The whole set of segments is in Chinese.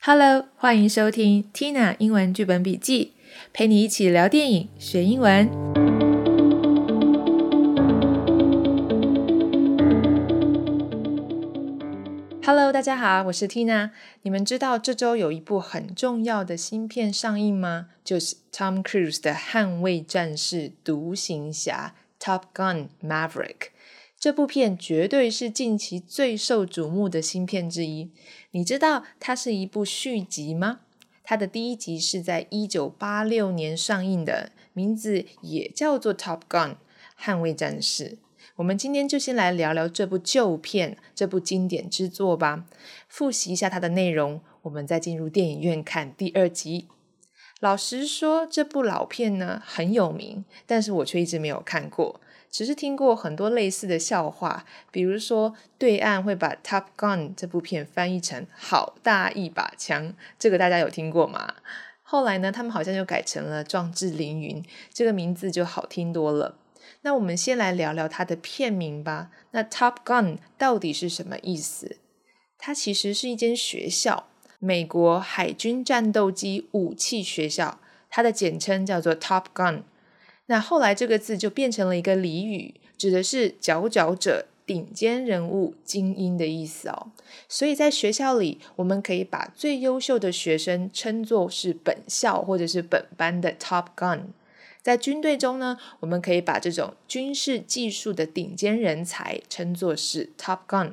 Hello，欢迎收听 Tina 英文剧本笔记，陪你一起聊电影学英文。Hello，大家好，我是 Tina。你们知道这周有一部很重要的新片上映吗？就是 Tom Cruise 的《捍卫战士：独行侠》（Top Gun Maverick）。这部片绝对是近期最受瞩目的新片之一。你知道它是一部续集吗？它的第一集是在一九八六年上映的，名字也叫做《Top Gun》捍卫战士。我们今天就先来聊聊这部旧片，这部经典之作吧。复习一下它的内容，我们再进入电影院看第二集。老实说，这部老片呢很有名，但是我却一直没有看过。只是听过很多类似的笑话，比如说对岸会把《Top Gun》这部片翻译成“好大一把枪”，这个大家有听过吗？后来呢，他们好像就改成了“壮志凌云”，这个名字就好听多了。那我们先来聊聊它的片名吧。那 “Top Gun” 到底是什么意思？它其实是一间学校，美国海军战斗机武器学校，它的简称叫做 “Top Gun”。那后来这个字就变成了一个俚语，指的是佼佼者、顶尖人物、精英的意思哦。所以在学校里，我们可以把最优秀的学生称作是本校或者是本班的 Top Gun。在军队中呢，我们可以把这种军事技术的顶尖人才称作是 Top Gun。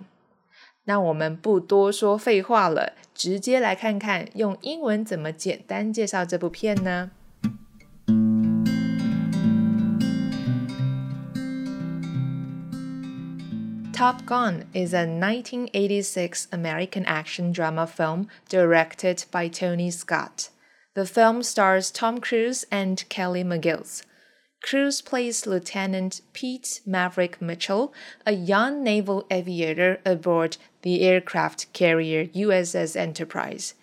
那我们不多说废话了，直接来看看用英文怎么简单介绍这部片呢？Top Gun is a 1986 American action drama film directed by Tony Scott. The film stars Tom Cruise and Kelly McGillis. Cruise plays Lieutenant Pete Maverick Mitchell, a young naval aviator aboard the aircraft carrier USS Enterprise.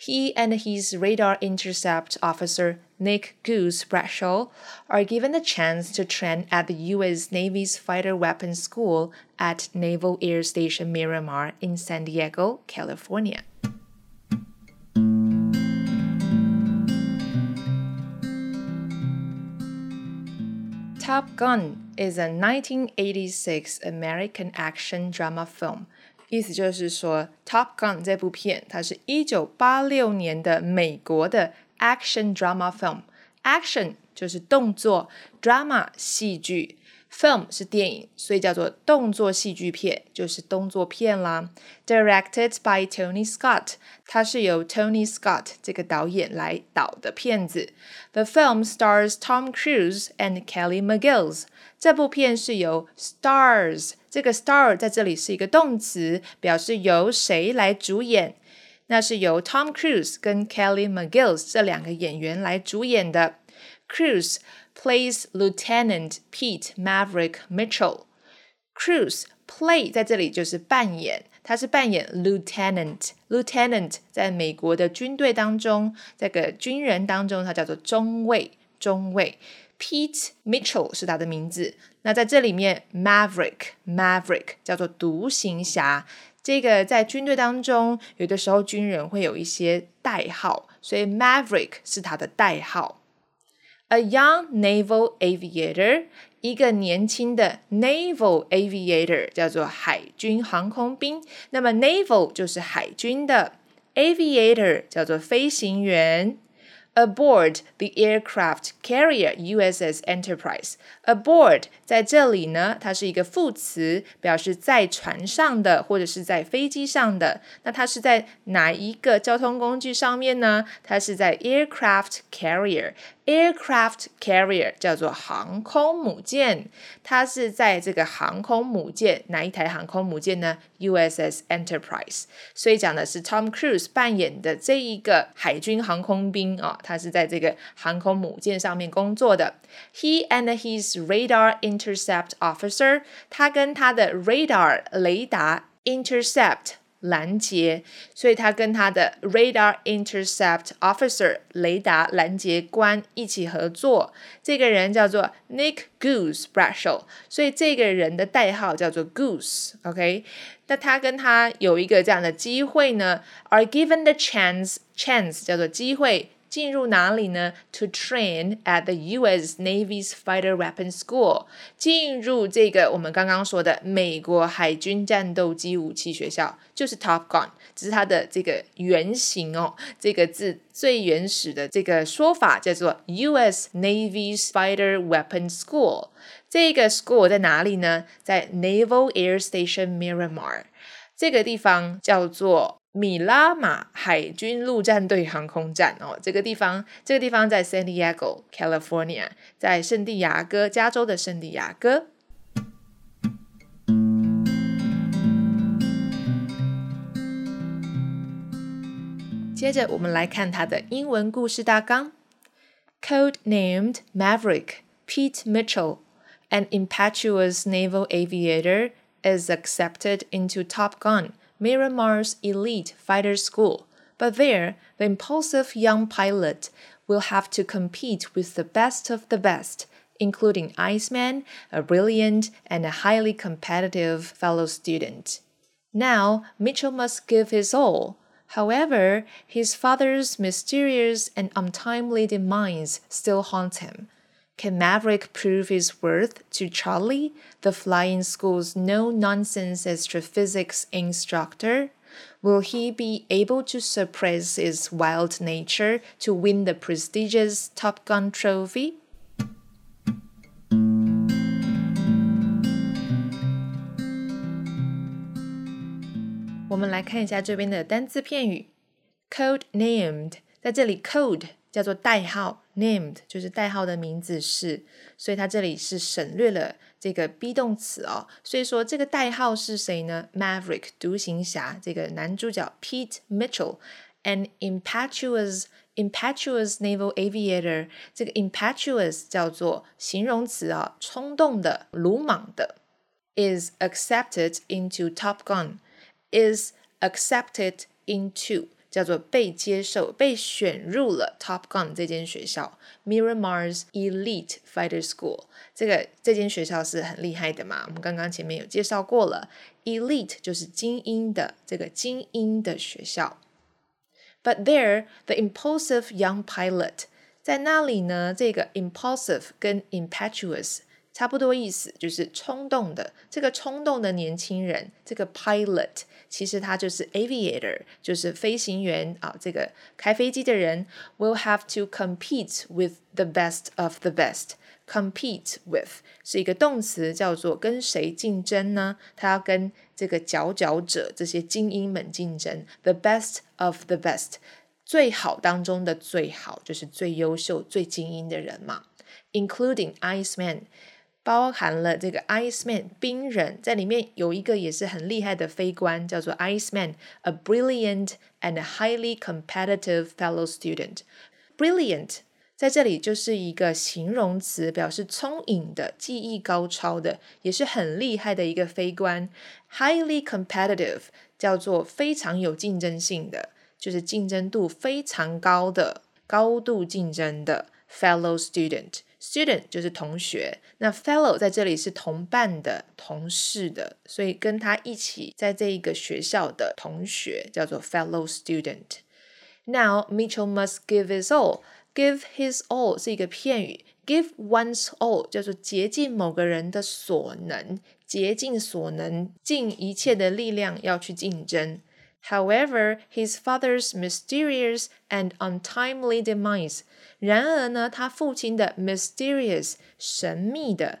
He and his radar intercept officer, Nick Goose Bradshaw, are given the chance to train at the U.S. Navy's Fighter Weapons School at Naval Air Station Miramar in San Diego, California. Top Gun is a 1986 American action drama film 意思就是说，《Top Gun》这部片，它是一九八六年的美国的 action drama film。action 就是动作，drama 戏剧，film 是电影，所以叫做动作戏剧片，就是动作片啦。Directed by Tony Scott，它是由 Tony Scott 这个导演来导的片子。The film stars Tom Cruise and Kelly McGillis。这部片是由 stars 这个 star 在这里是一个动词，表示由谁来主演？那是由 Tom Cruise 跟 Kelly McGillis 这两个演员来主演的。Cruise plays Lieutenant Pete Maverick Mitchell。Cruise play 在这里就是扮演，他是扮演 Lieutenant。Lieutenant 在美国的军队当中，这个军人当中，他叫做中尉。中尉 Pete Mitchell 是他的名字。那在这里面，Maverick Maverick 叫做独行侠。这个在军队当中，有的时候军人会有一些代号，所以 Maverick 是他的代号。A young naval aviator，一个年轻的 naval aviator 叫做海军航空兵。那么 naval 就是海军的，aviator 叫做飞行员。Aboard the aircraft carrier USS Enterprise. Aboard 在这里呢，它是一个副词，表示在船上的或者是在飞机上的。那它是在哪一个交通工具上面呢？它是在 aircraft carrier。Aircraft carrier 叫做航空母舰，它是在这个航空母舰哪一台航空母舰呢？USS Enterprise。所以讲的是 Tom Cruise 扮演的这一个海军航空兵啊，他是在这个航空母舰上面工作的。He and his radar intercept officer，他跟他的 radar 雷达 intercept 拦截，所以他跟他的 radar intercept officer 雷达拦截官一起合作。这个人叫做 Nick Goosebrushel，所以这个人的代号叫做 Goose。OK，那他跟他有一个这样的机会呢，are given the chance，chance 叫做机会。进入哪里呢？To train at the U.S. Navy's Fighter Weapons School，进入这个我们刚刚说的美国海军战斗机武器学校，就是 Top Gun，只是它的这个原型哦。这个字最原始的这个说法叫做 U.S. Navy's Fighter Weapons School。这个 school 在哪里呢？在 Naval Air Station Miramar，这个地方叫做。 米拉马海军陆战队航空站哦，这个地方，这个地方在 San Diego, California，在圣地亚哥，加州的圣地亚哥。接着，我们来看它的英文故事大纲：Code named Maverick Pete Mitchell, an impetuous naval aviator, is accepted into Top Gun. Miramar's elite fighter school, but there, the impulsive young pilot will have to compete with the best of the best, including Iceman, a brilliant and a highly competitive fellow student. Now, Mitchell must give his all. However, his father's mysterious and untimely demise still haunts him. Can Maverick prove his worth to Charlie, the flying school's no nonsense astrophysics instructor? Will he be able to suppress his wild nature to win the prestigious Top Gun trophy? 我们来看一下这边的单字片语，code named，在这里 code 叫做代号，named 就是代号的名字是，所以它这里是省略了这个 be 动词哦。所以说这个代号是谁呢？Maverick 独行侠这个男主角 Pete Mitchell，an impetuous impetuous naval aviator。这个 impetuous 叫做形容词啊，冲动的、鲁莽的。Is accepted into Top Gun. Is accepted into 叫做被接受、被选入了 Top Gun 这间学校，Miramar's Elite Fighter School。这个这间学校是很厉害的嘛？我们刚刚前面有介绍过了，Elite 就是精英的这个精英的学校。But there, the impulsive young pilot，在那里呢？这个 impulsive 跟 impetuous 差不多意思，就是冲动的。这个冲动的年轻人，这个 pilot。其实它就是 aviator，就是飞行员啊，这个开飞机的人 will have to compete with the best of the best。compete with 是一个动词，叫做跟谁竞争呢？他要跟这个佼佼者这些精英们竞争。The best of the best，最好当中的最好，就是最优秀、最精英的人嘛。Including Iceman。包含了这个 Iceman 冰人，在里面有一个也是很厉害的飞官，叫做 Iceman，a brilliant and highly competitive fellow student。Brilliant 在这里就是一个形容词，表示聪颖的、技艺高超的，也是很厉害的一个飞官。Highly competitive 叫做非常有竞争性的，就是竞争度非常高的、高度竞争的 fellow student。Student 就是同学，那 fellow 在这里是同伴的、同事的，所以跟他一起在这一个学校的同学叫做 fellow student。Now Mitchell must give his all. Give his all 是一个片语，give one's all 叫做竭尽某个人的所能，竭尽所能，尽一切的力量要去竞争。However, his father's mysterious and untimely demise 然而呢，他父亲的 mysterious 神秘的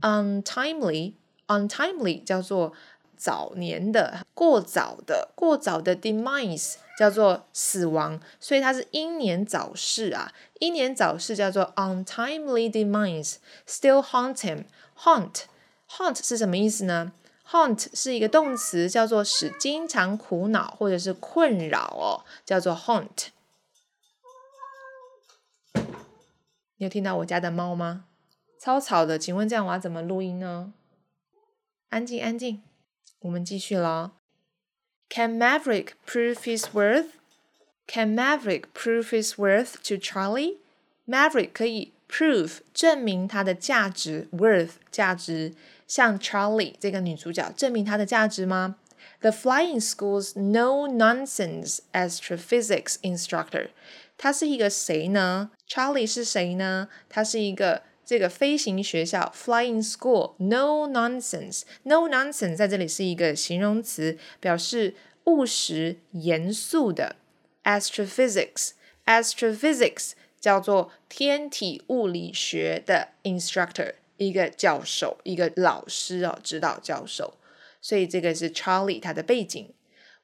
untimely untimely 叫做早年的过早的过早的 demise 叫做死亡，所以他是英年早逝啊。英年早逝叫做 untimely demise still haunt him haunt haunt 是什么意思呢 ？haunt 是一个动词，叫做使经常苦恼或者是困扰哦，叫做 haunt。你有听到我家的猫吗？超吵的，请问这样我要怎么录音呢？安静，安静，我们继续喽。Can Maverick prove his worth? Can Maverick prove his worth to Charlie? Maverick 可以 prove 证明他的价值，worth 价值，向 Charlie 这个女主角证明她的价值吗？The flying school's no-nonsense astrophysics instructor，他是一个谁呢？Charlie 是谁呢？他是一个这个飞行学校 flying school no nonsense no nonsense 在这里是一个形容词，表示务实、严肃的 astrophysics astrophysics。 叫做天体物理学的 instructor，一个教授，一个老师哦，指导教授。所以这个是 Charlie 他的背景。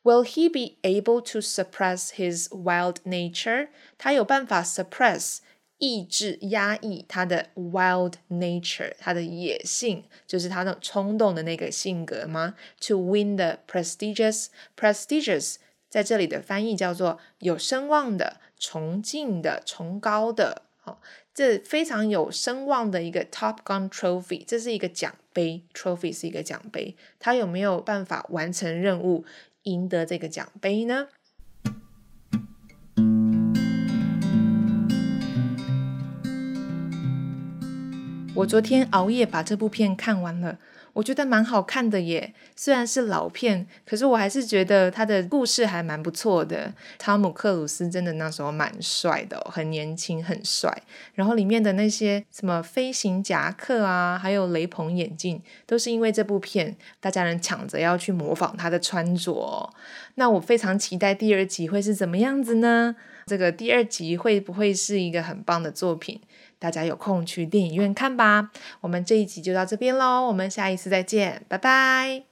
Will he be able to suppress his wild nature？他有办法 suppress 抑制、压抑他的 wild nature，他的野性，就是他那种冲动的那个性格吗？To win the prestigious prestigious，在这里的翻译叫做有声望的。崇敬的、崇高的，好，这非常有声望的一个 Top Gun Trophy，这是一个奖杯，Trophy 是一个奖杯，他有没有办法完成任务，赢得这个奖杯呢？我昨天熬夜把这部片看完了。我觉得蛮好看的耶，虽然是老片，可是我还是觉得他的故事还蛮不错的。汤姆克鲁斯真的那时候蛮帅的，很年轻，很帅。然后里面的那些什么飞行夹克啊，还有雷朋眼镜，都是因为这部片，大家人抢着要去模仿他的穿着。那我非常期待第二集会是怎么样子呢？这个第二集会不会是一个很棒的作品？大家有空去电影院看吧。我们这一集就到这边喽，我们下一次再见，拜拜。